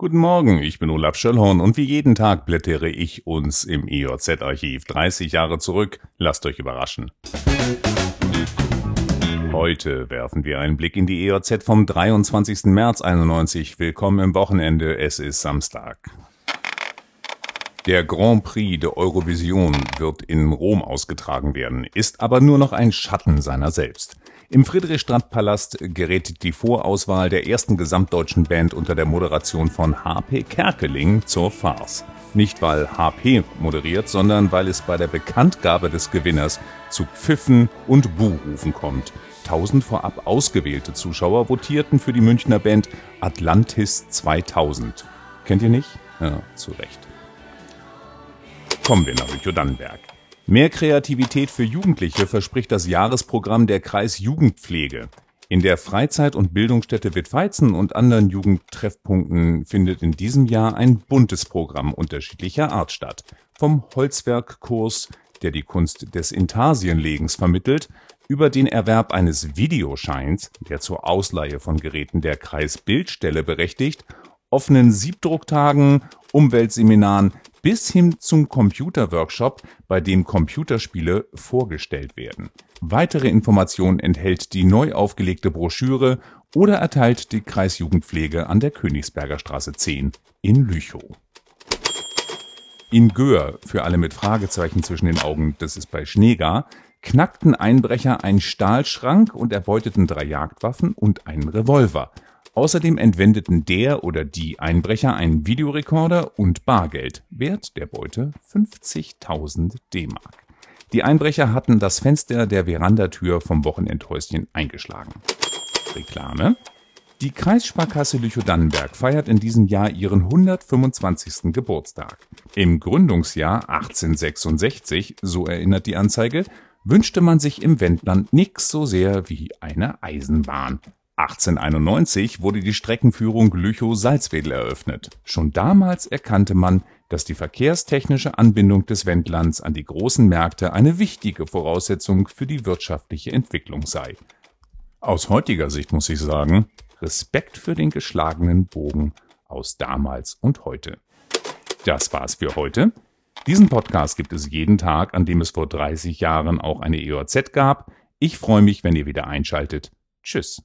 Guten Morgen, ich bin Olaf Schöllhorn und wie jeden Tag blättere ich uns im EJZ-Archiv 30 Jahre zurück. Lasst euch überraschen. Heute werfen wir einen Blick in die EJZ vom 23. März 91. Willkommen im Wochenende, es ist Samstag. Der Grand Prix der Eurovision wird in Rom ausgetragen werden, ist aber nur noch ein Schatten seiner selbst. Im Friedrichstadtpalast gerät die Vorauswahl der ersten gesamtdeutschen Band unter der Moderation von HP Kerkeling zur Farce. Nicht weil HP moderiert, sondern weil es bei der Bekanntgabe des Gewinners zu Pfiffen und Buhrufen kommt. Tausend vorab ausgewählte Zuschauer votierten für die Münchner Band Atlantis 2000. Kennt ihr nicht? Ja, zu Recht. Kommen wir nach Lüchow-Dannenberg. Mehr Kreativität für Jugendliche verspricht das Jahresprogramm der Kreis Jugendpflege. In der Freizeit- und Bildungsstätte Wittweizen und anderen Jugendtreffpunkten findet in diesem Jahr ein buntes Programm unterschiedlicher Art statt. Vom Holzwerkkurs, der die Kunst des Intarsienlegens vermittelt, über den Erwerb eines Videoscheins, der zur Ausleihe von Geräten der Kreisbildstelle berechtigt, offenen Siebdrucktagen, Umweltseminaren, bis hin zum Computerworkshop, bei dem Computerspiele vorgestellt werden. Weitere Informationen enthält die neu aufgelegte Broschüre oder erteilt die Kreisjugendpflege an der Königsberger Straße 10 in Lüchow. In Göhr, für alle mit Fragezeichen zwischen den Augen, das ist bei Schneegar, knackten Einbrecher einen Stahlschrank und erbeuteten drei Jagdwaffen und einen Revolver. Außerdem entwendeten der oder die Einbrecher einen Videorekorder und Bargeld, Wert der Beute 50.000 D-Mark. Die Einbrecher hatten das Fenster der Verandatür vom Wochenendhäuschen eingeschlagen. Reklame Die Kreissparkasse Lüchow-Dannenberg feiert in diesem Jahr ihren 125. Geburtstag. Im Gründungsjahr 1866, so erinnert die Anzeige, wünschte man sich im Wendland nix so sehr wie eine Eisenbahn. 1891 wurde die Streckenführung Lüchow-Salzwedel eröffnet. Schon damals erkannte man, dass die verkehrstechnische Anbindung des Wendlands an die großen Märkte eine wichtige Voraussetzung für die wirtschaftliche Entwicklung sei. Aus heutiger Sicht muss ich sagen, Respekt für den geschlagenen Bogen aus damals und heute. Das war's für heute. Diesen Podcast gibt es jeden Tag, an dem es vor 30 Jahren auch eine EOZ gab. Ich freue mich, wenn ihr wieder einschaltet. Tschüss.